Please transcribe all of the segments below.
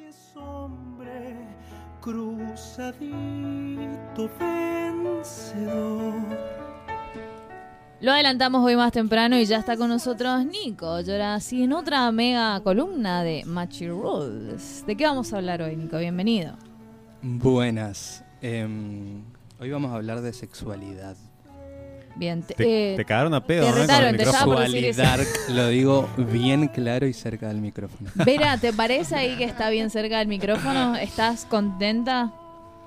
Si es hombre, cruzadito vencedor. Lo adelantamos hoy más temprano y ya está con nosotros Nico. Y ahora sí en otra mega columna de Machi Rules. ¿De qué vamos a hablar hoy, Nico? Bienvenido. Buenas. Em, hoy vamos a hablar de sexualidad. Bien, te, Te, eh, te cagaron a pedo, te ¿no? Con retaron, el te micrófono. por decir eso. Sexualidad, lo digo bien claro y cerca del micrófono. Vera, ¿te parece ahí que está bien cerca del micrófono? ¿Estás contenta?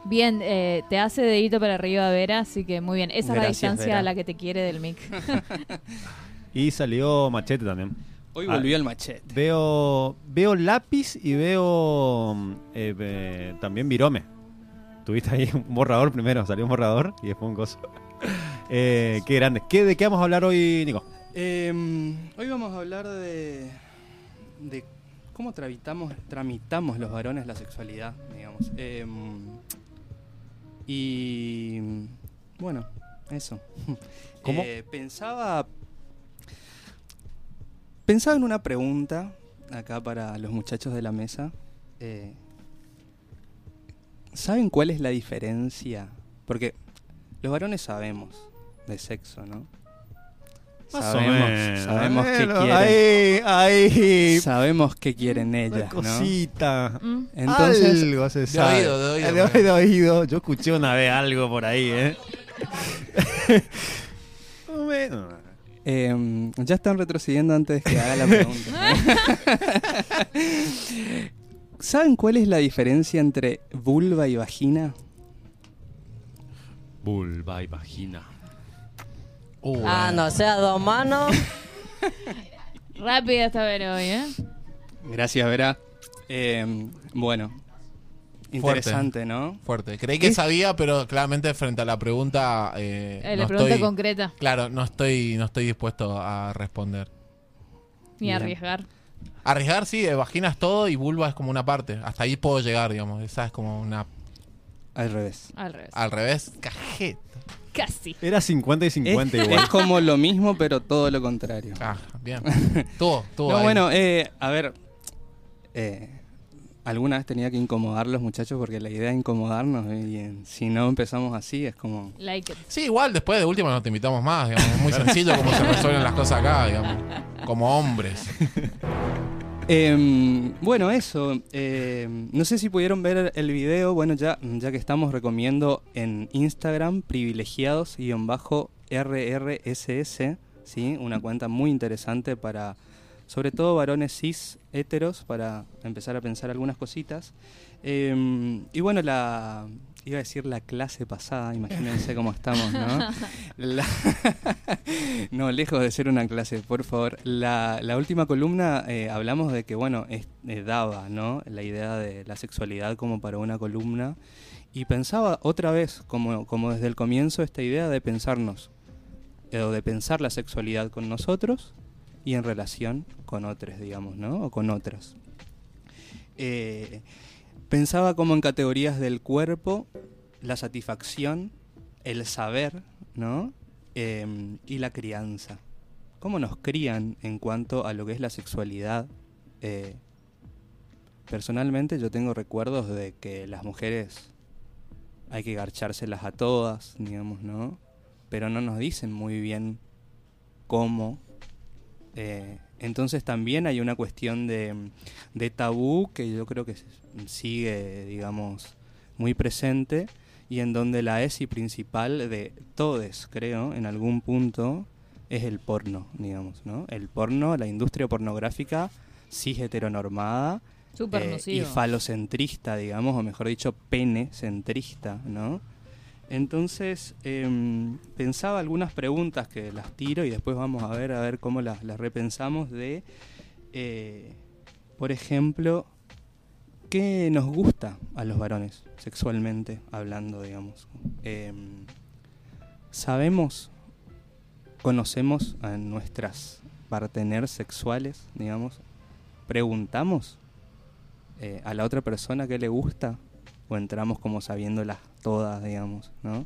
Bien, eh, te hace dedito para arriba Vera, así que muy bien. Esa es la distancia Vera. a la que te quiere del mic. Y salió machete también. Hoy Ah. volvió el machete. Veo veo lápiz y veo mm, eh, eh, también virome. Tuviste ahí un borrador primero, salió un borrador y después un coso. Eh, qué grande. ¿Qué, ¿De qué vamos a hablar hoy, Nico? Em, hoy vamos a hablar de, de cómo tramitamos, tramitamos los varones la sexualidad, digamos. Em, y bueno, eso. ¿Cómo? Eh, pensaba, pensaba en una pregunta acá para los muchachos de la mesa. Eh, ¿Saben cuál es la diferencia? Porque los varones sabemos de sexo, ¿no? Más o sabemos, menos. sabemos qué Bueno, quieren. Ahí, ahí. Sabemos qué quieren ellas, cosita. Mm. Entonces, algo se De oído, de oído, De bueno. oído, de oído. Yo escuché una vez algo por ahí, ¿eh? Bueno. eh, ya están retrocediendo antes de que haga la pregunta. ¿Saben cuál es la diferencia entre vulva y vagina? Vulva y vagina. Uh, Ah, no sea dos manos. Rápida esta Vera hoy, ¿eh? Gracias, Vera. Eh, bueno, interesante, ¿no? Fuerte. Creí que ¿Qué? sabía, pero claramente frente a la pregunta. eh, Eh, no la pregunta estoy, concreta, Claro, no estoy, no estoy dispuesto a responder. ni Bien. arriesgar. Arriesgar, sí, vagina es todo y vulva es como una parte. Hasta ahí puedo llegar, digamos. Esa es como una. Al revés. Al revés. Al revés, cajeta. Casi. Era 50 y 50 es, igual. es como lo mismo, pero todo lo contrario. Ah, bien. Tuvo, tuvo. No, ahí. bueno, eh, a ver. eh, alguna vez tenía que incomodar a los muchachos porque la idea es incomodarnos y eh, si no empezamos así es como... Like it. Sí, igual después de última no te invitamos más, digamos. Es muy sencillo cómo se resuelven las cosas acá, digamos. Como hombres. Em, bueno, eso. em, no sé si pudieron ver el video. Bueno, ya, ya que estamos, recomiendo en Instagram privilegiados-rrss, ¿sí? Una cuenta muy interesante para, sobre todo varones cis, heteros, para empezar a pensar algunas cositas. Em, y bueno, la... Iba a decir la clase pasada, imagínense cómo estamos, ¿no? La- no, lejos de ser una clase, por favor. La, la última columna eh, hablamos de que, bueno, es- eh, daba, ¿no? La idea de la sexualidad como para una columna. Y pensaba otra vez, como, como desde el comienzo, esta idea de pensarnos, eh, o de pensar la sexualidad con nosotros y en relación con otros, digamos, ¿no? O con otras. Eh, pensaba como en categorías del cuerpo, la satisfacción, el saber, ¿no? Em, y la crianza. ¿Cómo nos crían en cuanto a lo que es la sexualidad? Eh, personalmente yo tengo recuerdos de que las mujeres hay que garchárselas a todas, digamos, ¿no? Pero no nos dicen muy bien cómo. Eh, entonces también hay una cuestión de, de tabú que yo creo que s- sigue, digamos, muy presente y en donde la ESI principal de todos, creo, en algún punto, es el porno, digamos, ¿no? El porno, la industria pornográfica cis heteronormada eh, y falocentrista, digamos, o mejor dicho, pene-centrista, ¿no? Entonces, em, pensaba algunas preguntas que las tiro y después vamos a ver a ver cómo las, repensamos de, eh, por ejemplo, ¿qué nos gusta a los varones sexualmente hablando, digamos? Em, ¿Sabemos, conocemos a nuestras partener sexuales, digamos? ¿Preguntamos eh, a la otra persona qué le gusta? ¿O entramos como sabiéndolas todas, digamos, ¿no?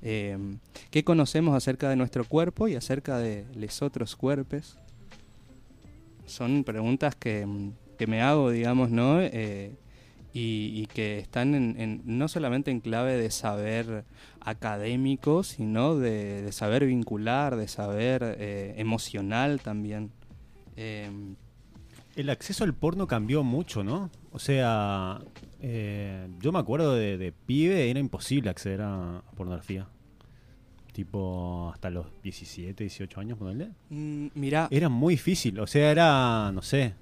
Em, ¿Qué conocemos acerca de nuestro cuerpo y acerca de los otros cuerpos? Son preguntas que, mm, que me hago, digamos, ¿no? Eh, y, que están en, no solamente en clave de saber académico, sino de, de saber vincular, de saber eh, emocional también. Em, El acceso al porno cambió mucho, ¿no? O sea, eh, yo me acuerdo de, de pibe, era imposible acceder a, a pornografía. Tipo, hasta los 17, 18 años, ponele. mm, mirá, Era muy difícil, o sea, era, no sé.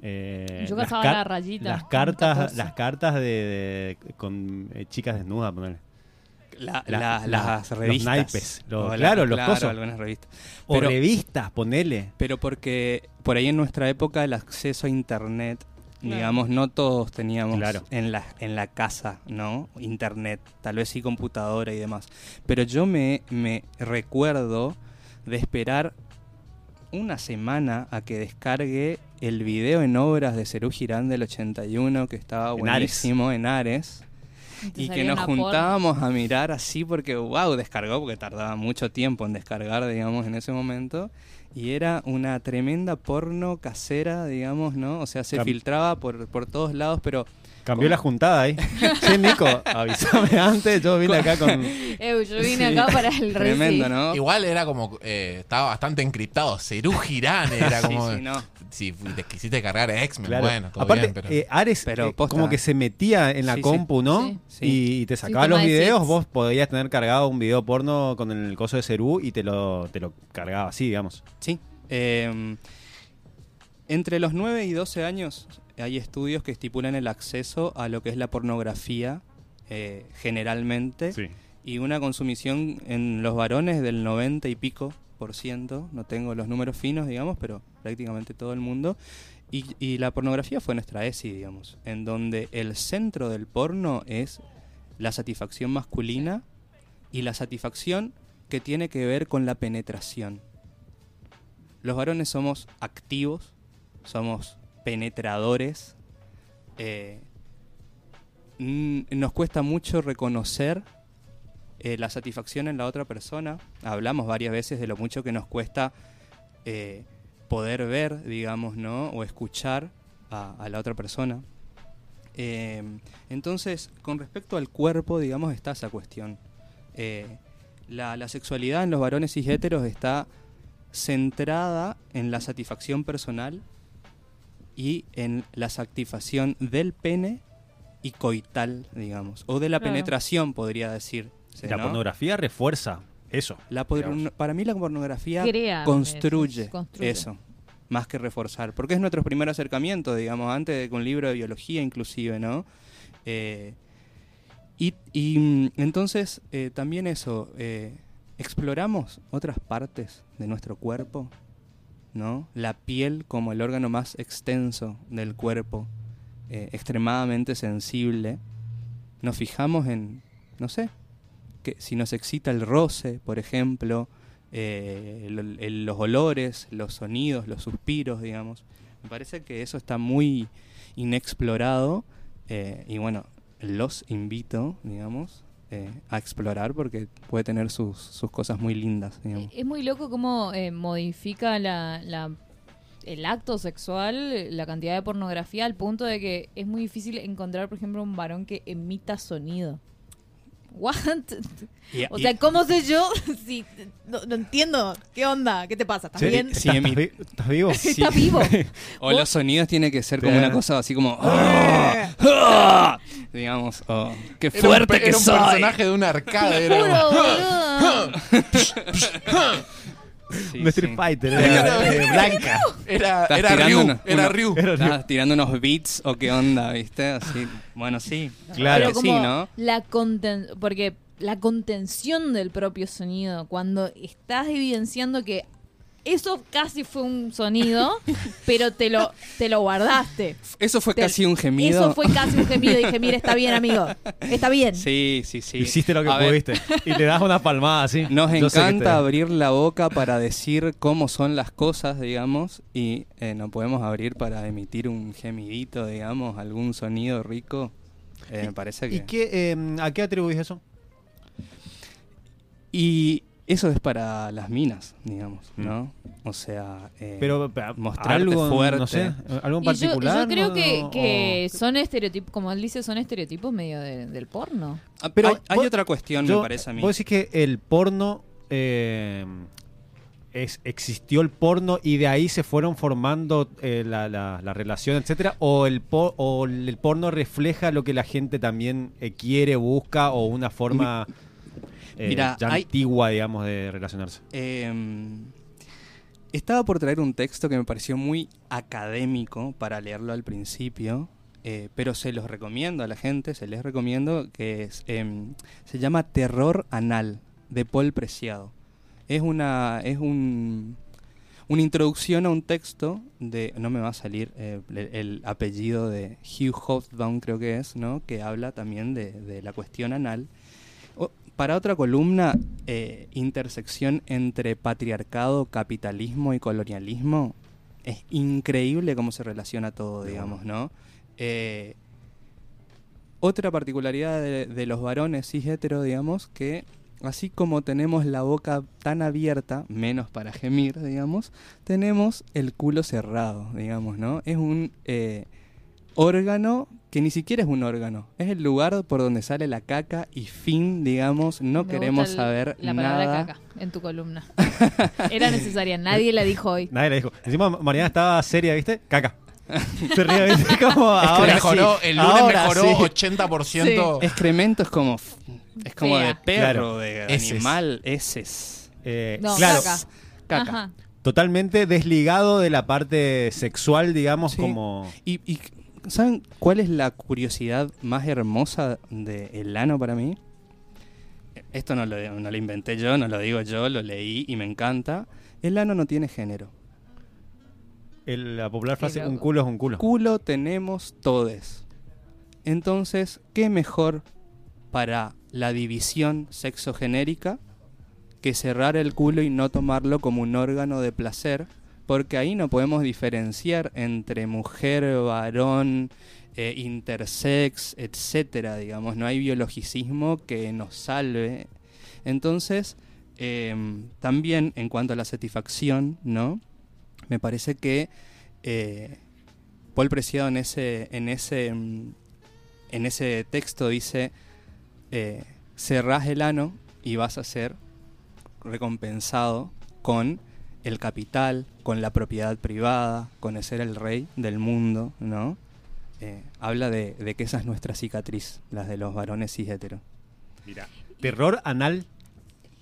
eh, Yo las cazaba la rayita. Las cartas, 14. las cartas de, de- con eh, chicas desnudas, ponele. la- la- la- la- las los revistas. naipes, los- O la- claro, los cosos. algunas revistas. O Pero- revistas, ponele. Pero porque por ahí en nuestra época el acceso a internet, Claro. digamos, no todos teníamos Claro. en, la, en la casa, ¿no? Internet, tal vez sí computadora y demás. Pero yo me, me recuerdo de esperar una semana a que descargue el video en obras de Cerú Girán del 81, que estaba En Ares. buenísimo en Ares. Y que nos porno. juntábamos a mirar así porque, wow, descargó, porque tardaba mucho tiempo en descargar, digamos, en ese momento. Y era una tremenda porno casera, digamos, ¿no? O sea, se Cam- filtraba por, por todos lados, pero Cambió la juntada ahí. Che, Nico, avísame antes, yo vine acá con... Eh, yo vine Sí. acá para el rey. tremendo, ¿no? Igual era como, eh, estaba bastante encriptado. Cerú Girán era Sí, como. sí, no. Si te quisiste cargar X-Men, Claro. bueno, todo Aparte, bien, pero. eh, Ares Pero eh, posta. como que se metía en la Sí, sí. compu, ¿no? Sí. Sí. Y, y te sacaba los de videos, vos podías tener cargado un video porno con el coso de Cerú y te lo, te lo cargaba así, digamos. Sí. Eh, entre los 9 y 12 años hay estudios que estipulan el acceso a lo que es la pornografía eh, generalmente y una consumición en los varones del 90 y pico por ciento, no tengo los números finos, digamos, pero prácticamente todo el mundo. Y, y la pornografía fue nuestra ESI, digamos, en donde el centro del porno es la satisfacción masculina y la satisfacción que tiene que ver con la penetración. Los varones somos activos, somos penetradores, eh, nos cuesta mucho reconocer eh, la satisfacción en la otra persona. Hablamos varias veces de lo mucho que nos cuesta eh, poder ver, digamos, ¿no? O escuchar a, la otra persona. Entonces, con respecto al cuerpo, digamos, está esa cuestión. La, la sexualidad en los varones cishéteros está centrada en la satisfacción personal y en la satisfacción del pene y coital, digamos, o de la Claro. penetración, podría decir. La ¿no? pornografía refuerza eso. La por- digamos. para mí la pornografía Crea construye, eso, construye. eso, más que reforzar, porque es nuestro primer acercamiento, digamos, antes de con un libro de biología inclusive, ¿no? Eh, y, y, mm, entonces eh, también eso, eh, exploramos otras partes de nuestro cuerpo, ¿no? La piel como el órgano más extenso del cuerpo, eh, extremadamente sensible. Nos fijamos en, no sé, que si nos excita el roce, por ejemplo, eh, los olores, los sonidos, los suspiros, digamos. Me parece que eso está muy inexplorado eh, y bueno, los invito, digamos, eh, a explorar porque puede tener sus, sus cosas muy lindas, digamos. Es muy loco cómo eh, modifica la, la- el acto sexual, la cantidad de pornografía, al punto de que es muy difícil encontrar, por ejemplo, un varón que emita sonido. ¿What? O sea, ¿cómo sé yo? si, no, no entiendo. ¿Qué onda? ¿Qué te pasa? ¿Estás Sí, bien? Sí, ¿Estás, Emi- vi- estás vivo? ¿Estás vivo? o los sonidos tienen que ser como una cosa así como... "Ah, ah", digamos, o ¡Qué Era un fuerte que era un soy! personaje de un arcade. Era como-. Sí, Un Street sí. Fighter, era, eh, blanca. Era, Estás era tirando Ryu. una- Era Ryu. Estabas tirando unos beats o qué onda, ¿viste? Así, bueno, sí. Claro. Pero que como sí, ¿no? la conten- porque la contención del propio sonido, cuando estás evidenciando que eso casi fue un sonido, pero te lo, te lo guardaste. Eso fue Te- casi un gemido. Eso fue casi un gemido. Dije, mira, está bien, amigo. Está bien. Sí, sí, sí. Hiciste lo que A ver, pudiste. Y le das una palmada así. Nos Yo encanta te- abrir la boca para decir cómo son las cosas, digamos, y eh, no podemos abrir para emitir un gemidito, digamos, algún sonido rico. Eh, me parece que... ¿Y qué, eh, a qué atribuís eso? Y eso es para las minas, digamos, Mm. ¿no? O sea, eh, Pero mostrarte algo, fuerte. no sé, algo en Y yo, particular. yo creo ¿no? que, O- son estereotipos, como él dice, son estereotipos medio de- del porno. ah, pero Hay- hay, vos- otra cuestión, Yo- me parece a mí. Vos decís que el porno eh, es, existió el porno y de ahí se fueron formando eh, la, la- la relación, etcétera, o el o el porno refleja lo que la gente también eh, quiere, busca o una forma eh, Mira, ya hay- antigua, digamos, de relacionarse. Eh, estaba por traer un texto que me pareció muy académico para leerlo al principio, eh, pero se los recomiendo a la gente, se les recomiendo, que es, em, se llama Terror Anal, de Paul Preciado. Es una, es un, una introducción a un texto de, no me va a salir eh, el, el apellido de Hugh Hobsbawm creo que es, ¿no? que habla también de, de la cuestión anal. Para otra columna, eh, intersección entre patriarcado, capitalismo y colonialismo, es increíble cómo se relaciona todo, digamos, ¿no? Eh, otra particularidad de, de los varones cis hetero, digamos, que así como tenemos la boca tan abierta, menos para gemir, digamos, tenemos el culo cerrado, digamos, ¿no? Es un eh, órgano que ni siquiera es un órgano, es el lugar por donde sale la caca y fin, digamos, no Me queremos gusta el- saber la palabra nada. caca en tu columna. Era necesaria, nadie la dijo hoy. Nadie le dijo. Encima Mariana estaba seria, ¿viste? Caca. Se ría, ¿viste? Como ahora mejoró, sí, el lunes ahora mejoró sí. 80%. Excremento es como es como Fea. de perro, Claro. de animal, heces. Eh, No, claro, caca. Caca. Totalmente desligado de la parte sexual, digamos, Sí. como... Y, y ¿saben cuál es la curiosidad más hermosa del ano para mí? Esto no lo, no lo inventé yo, no lo digo yo, lo leí y me encanta. El ano no tiene género. el- la popular frase, un culo es un culo. Culo tenemos todes. Entonces, ¿qué mejor para la división sexogenérica que cerrar el culo y no tomarlo como un órgano de placer? Porque ahí no podemos diferenciar entre mujer, varón, eh, intersex, etcétera, digamos. No hay biologicismo que nos salve. Entonces, em, también en cuanto a la satisfacción, ¿no? Me parece que eh, Paul Preciado en ese, en ese, mm, en ese texto dice, eh, cerrás el ano y vas a ser recompensado con el capital, con la propiedad privada, con el ser el rey del mundo, ¿no? Eh, habla de, de que esa es nuestra cicatriz, las de los varones cis hetero. Mira, terror anal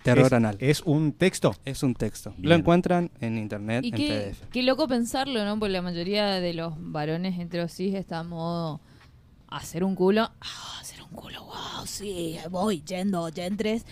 Terror es, anal. es un texto. Es un texto. Bien. Lo encuentran en internet, Y en qué, PDF. qué loco pensarlo, ¿no? Porque la mayoría de los varones heterosis está a modo hacer un culo. Ah, hacer un culo, wow, sí, voy yendo, yentres.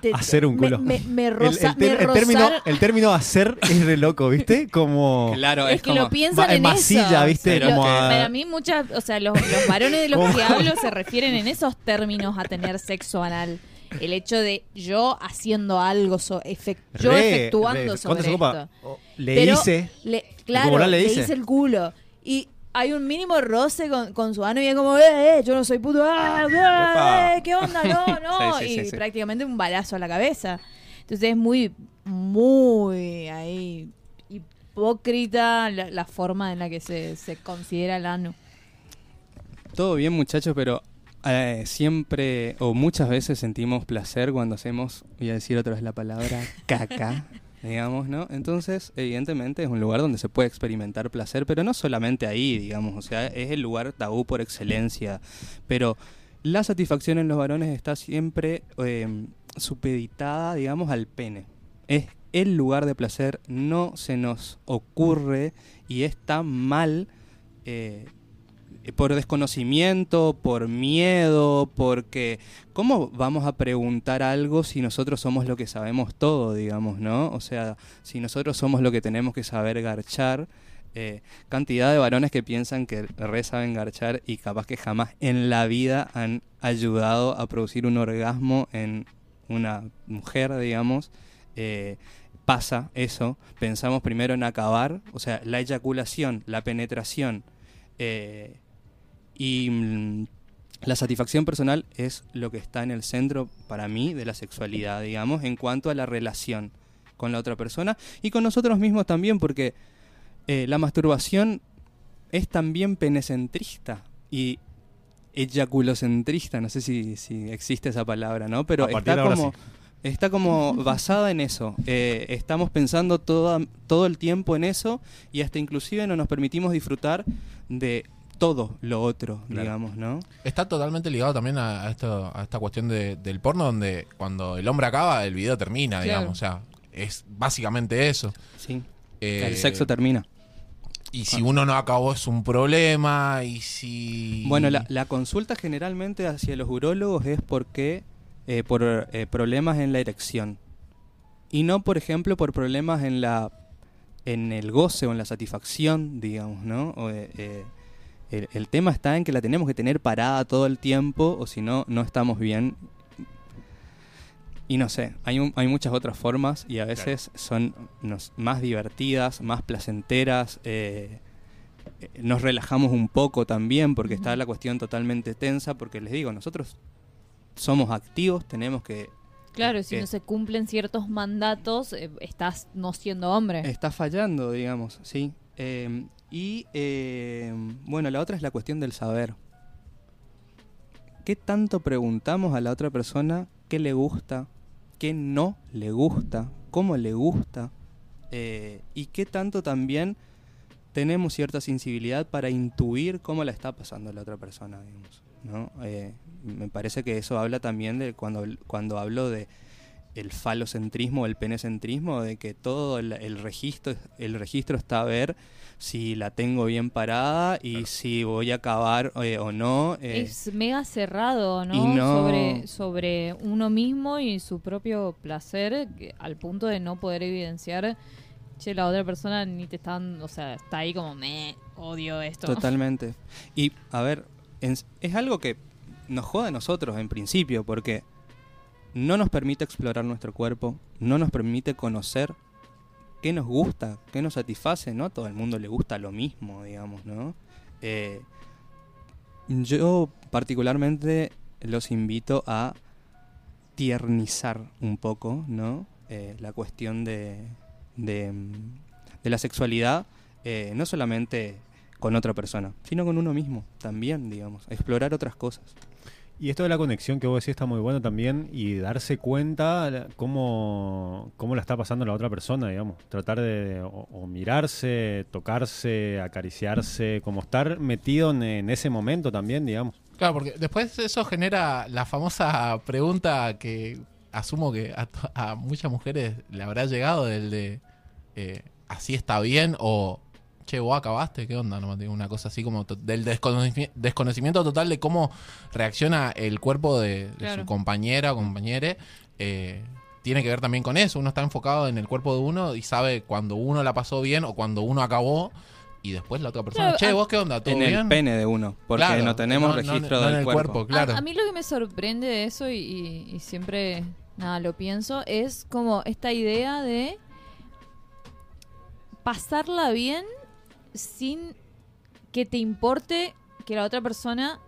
Te- Hacer un me- culo. Me, me El- roza- el, ter- me el término, el término hacer es de loco, ¿viste? Como... Claro, es, es, que como... lo piensan va- en masilla, eso. ¿viste? Pero Lo- que- Para mí muchas, o sea, los, los varones de los que hablo se refieren en esos términos a tener sexo anal. El hecho de yo haciendo algo, so- efec- yo Re- efectuando re- ¿cuánto sobre se ocupa? esto. Le Pero hice... le- como claro, le le dice. hice el culo. Y hay un mínimo roce con, con su ano y es como, eh, eh, yo no soy puto, ah, ah, eh, ¿qué onda? No, no. Sí, sí, y sí, sí. prácticamente un balazo a la cabeza. Entonces es muy, muy ahí hipócrita la, la forma en la que se, se considera el ano. Todo bien, muchachos, pero eh, siempre o muchas veces sentimos placer cuando hacemos, voy a decir otra vez la palabra, caca, digamos, ¿no? Entonces, evidentemente es un lugar donde se puede experimentar placer, pero no solamente ahí, digamos, o sea, es el lugar tabú por excelencia. Pero la satisfacción en los varones está siempre eh, supeditada, digamos, al pene. Es el lugar de placer, no se nos ocurre y está mal. eh, por desconocimiento, por miedo, porque ¿cómo vamos a preguntar algo si nosotros somos lo que sabemos todo, digamos, ¿no? O sea, si nosotros somos lo que tenemos que saber garchar, eh, cantidad de varones que piensan que re saben garchar y capaz que jamás en la vida han ayudado a producir un orgasmo en una mujer, digamos. Eh, pasa eso, pensamos primero en acabar, o sea, la eyaculación, la penetración, eh, y mm, la satisfacción personal es lo que está en el centro para mí de la sexualidad, digamos, en cuanto a la relación con la otra persona y con nosotros mismos también, porque eh, la masturbación es también penecentrista y eyaculocentrista, no sé si, si existe esa palabra, ¿no? Pero está como, sí. está como basada en eso. Eh, estamos pensando toda, todo el tiempo en eso y hasta inclusive no nos permitimos disfrutar de todo lo otro, Claro. digamos, ¿no? Está totalmente ligado también a, a esto, a esta cuestión de- del porno, donde cuando el hombre acaba, el video termina, Claro. digamos. O sea, es básicamente eso. Sí. Eh, el sexo termina. Y si uno no acabó es un problema, y si... Bueno, la, la consulta generalmente hacia los urólogos es porque eh, por eh, problemas en la erección y no, por ejemplo, por problemas en la en el goce o en la satisfacción, digamos, ¿no? O, eh, eh, el, el tema está en que la tenemos que tener parada todo el tiempo o si no, no estamos bien. Y no sé, hay, un- hay muchas otras formas y a veces son nos- más divertidas, más placenteras. eh, eh, nos relajamos un poco también porque está la cuestión totalmente tensa porque les digo, nosotros somos activos, tenemos que... Claro, si no se cumplen ciertos mandatos, eh, estás no siendo hombre. Está fallando, digamos, sí. Eh, y eh, bueno, la otra es la cuestión del saber. ¿Qué tanto preguntamos a la otra persona qué le gusta, qué no le gusta, cómo le gusta? Eh, y qué tanto también tenemos cierta sensibilidad para intuir cómo la está pasando la otra persona, digamos. Eh, me parece que eso habla también de cuando, cuando hablo de el falocentrismo, el penecentrismo, de que todo el, el registro, el registro está a ver si la tengo bien parada y si voy a acabar eh, o no. eh, es mega cerrado, ¿no? y no- Sobre, sobre uno mismo y su propio placer, que- al punto de no poder evidenciar, che, la otra persona ni te están, o sea, está ahí como, me odio esto. Totalmente. Y, a ver, en- es algo que nos jode a nosotros en principio, porque no nos permite explorar nuestro cuerpo, no nos permite conocer qué nos gusta, qué nos satisface, ¿no? Todo el mundo le gusta lo mismo, digamos, ¿no? Eh, yo particularmente los invito a tiernizar un poco, ¿no? Eh, la cuestión de, de, de la sexualidad, eh, no solamente con otra persona, sino con uno mismo también, digamos, explorar otras cosas. Y esto de la conexión que vos decís está muy bueno también y darse cuenta cómo, cómo la está pasando la otra persona, digamos. Tratar de o, mirarse, tocarse, acariciarse, como estar metido en, ese momento también, digamos. Claro, porque después eso genera la famosa pregunta que asumo que a muchas mujeres le habrá llegado del de eh, así está bien o che, vos acabaste, ¿qué onda? No, Digo, una cosa así como del desconoci- desconocimiento total de cómo reacciona el cuerpo de, de Claro. su compañera o compañere. eh, tiene que ver también con eso. Uno está enfocado en el cuerpo de uno y sabe cuando uno la pasó bien o cuando uno acabó. Y después la otra persona, Claro, che, vos qué onda, ¿todo En bien? el pene de uno, porque Claro, no tenemos no- no- registro no en del el cuerpo. cuerpo, claro. A, a mí lo que me sorprende de eso, y, y- y siempre nada lo pienso, es como esta idea de pasarla bien sin que te importe que la otra persona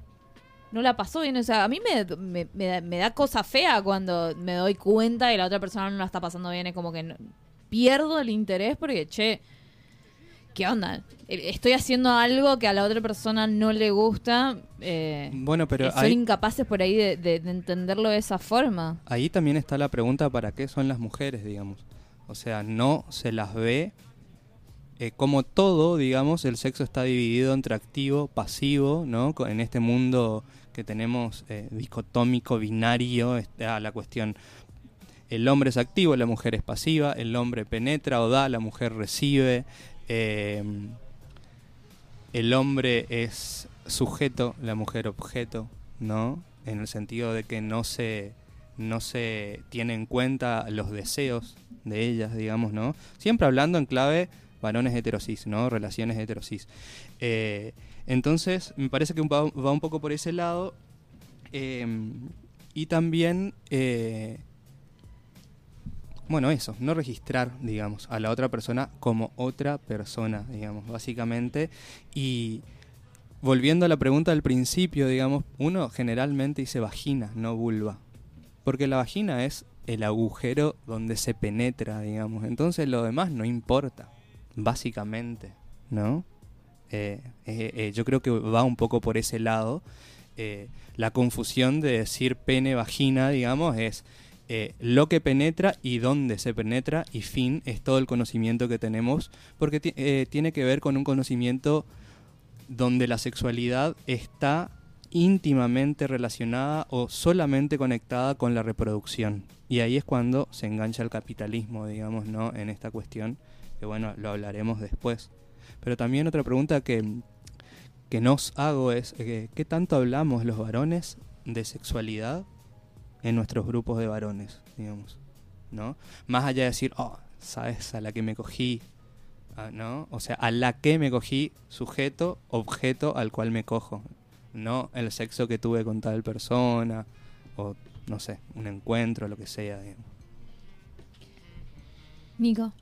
no la pasó bien. O sea, a mí me, me- me da, me da cosa fea cuando me doy cuenta de que la otra persona no la está pasando bien. Es como que no- pierdo el interés porque, che, ¿qué onda? Eh, Estoy haciendo algo que a la otra persona no le gusta. eh, Bueno, pero y son incapaces por ahí de, de- de entenderlo de esa forma. ahí también está la pregunta para qué son las mujeres, digamos. O sea, no se las ve eh, como todo, digamos, el sexo está dividido entre activo, pasivo, ¿no? En este mundo que tenemos eh, dicotómico, binario, está la cuestión, el hombre es activo, la mujer es pasiva, el hombre penetra o da, la mujer recibe, eh, el hombre es sujeto, la mujer objeto, ¿no? En el sentido de que no se, no se tiene en cuenta los deseos de ellas, digamos, ¿no? Siempre hablando en clave varones heterosis, ¿no? Relaciones heterosis. Eh, entonces, me parece que va, un poco por ese lado. eh, y también, eh, bueno, eso, no registrar, digamos, a la otra persona como otra persona, digamos, básicamente. Y volviendo a la pregunta del principio, digamos, uno generalmente dice vagina, no vulva. Porque la vagina es el agujero donde se penetra, digamos. Entonces lo demás no importa, básicamente, ¿no? Eh, eh, eh, yo creo que va un poco por ese lado. La confusión de decir pene, vagina, digamos, es lo que penetra y dónde se penetra y fin es todo el conocimiento que tenemos, porque ti- tiene que ver con un conocimiento donde la sexualidad está íntimamente relacionada o solamente conectada con la reproducción. Y ahí es cuando se engancha el capitalismo, digamos, ¿no? En esta cuestión, que bueno, lo hablaremos después. Pero también otra pregunta que, que nos hago es, eh, ¿qué tanto hablamos los varones de sexualidad en nuestros grupos de varones, digamos? ¿No? Más allá de decir, oh, ¿sabes a la que me cogí? Ah, ¿No? O sea, a la que me cogí, sujeto, objeto al cual me cojo. No el sexo que tuve con tal persona, o no sé, un encuentro, lo que sea, digamos. Nico,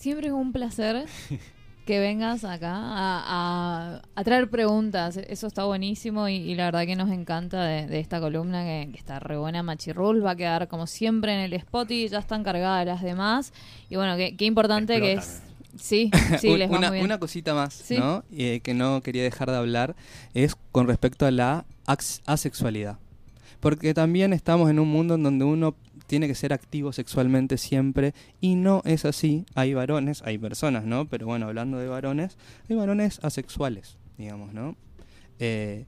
siempre es un placer que vengas acá a, a- a traer preguntas. Eso está buenísimo y, y la verdad que nos encanta de, de esta columna que, que está re buena. Machirrul va a quedar como siempre en el spot y ya están cargadas las demás. Y bueno, qué, qué importante que es. Sí, les va una, muy bien. una cosita más, Sí. ¿no? Eh, que no quería dejar de hablar es con respecto a la asexualidad. Porque también estamos en un mundo en donde uno tiene que ser activo sexualmente siempre y no es así. Hay varones, hay personas, ¿no? Pero bueno, hablando de varones, hay varones asexuales, digamos, ¿no? Eh,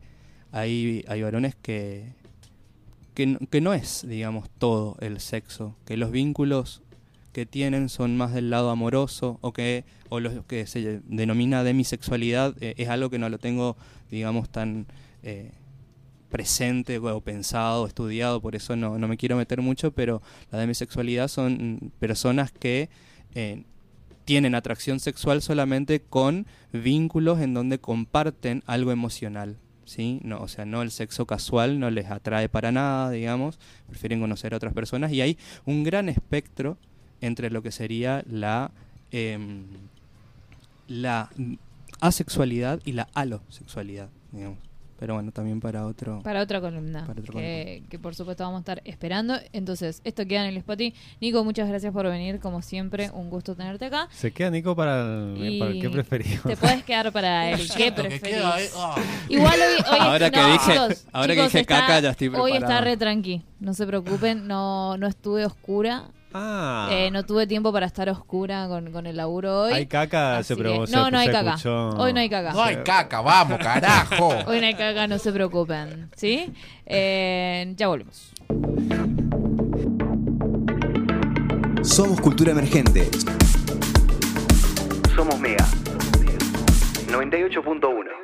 hay, hay varones que, que, no- es, digamos, todo el sexo, que los vínculos que tienen son más del lado amoroso o que o lo que se denomina demisexualidad eh, es algo que no lo tengo digamos tan eh, presente o pensado estudiado por eso no, no me quiero meter mucho pero la demisexualidad son personas que eh, tienen atracción sexual solamente con vínculos en donde comparten algo emocional ¿sí? No, o sea, no el sexo casual no les atrae para nada, digamos, prefieren conocer a otras personas y hay un gran espectro entre lo que sería la, em, la asexualidad y la alosexualidad, digamos. Pero bueno, también para otro... Para otra columna, Para otra que, que por supuesto vamos a estar esperando. Entonces, esto queda en el Spotify. Nico, muchas gracias por venir, como siempre, un gusto tenerte acá. ¿Se queda Nico para el, para el qué preferido? Te puedes quedar para el que ahí, ah. Igual hoy, hoy Ahora que no, dije- chicos, ahora que chicos, dije está- caca, ya estoy Hoy está preparado. re tranqui, no se preocupen, no, no estuve oscura, Ah, eh, no tuve tiempo para estar oscura con, con el laburo hoy. hay caca, se, que- se- no, no hay se caca. escuchó. Hoy no hay caca. No hay caca, vamos, carajo. Hoy no hay caca, no se preocupen, ¿sí? Eh, ya volvemos. Somos Cultura Emergente. Somos Mega. 98.1.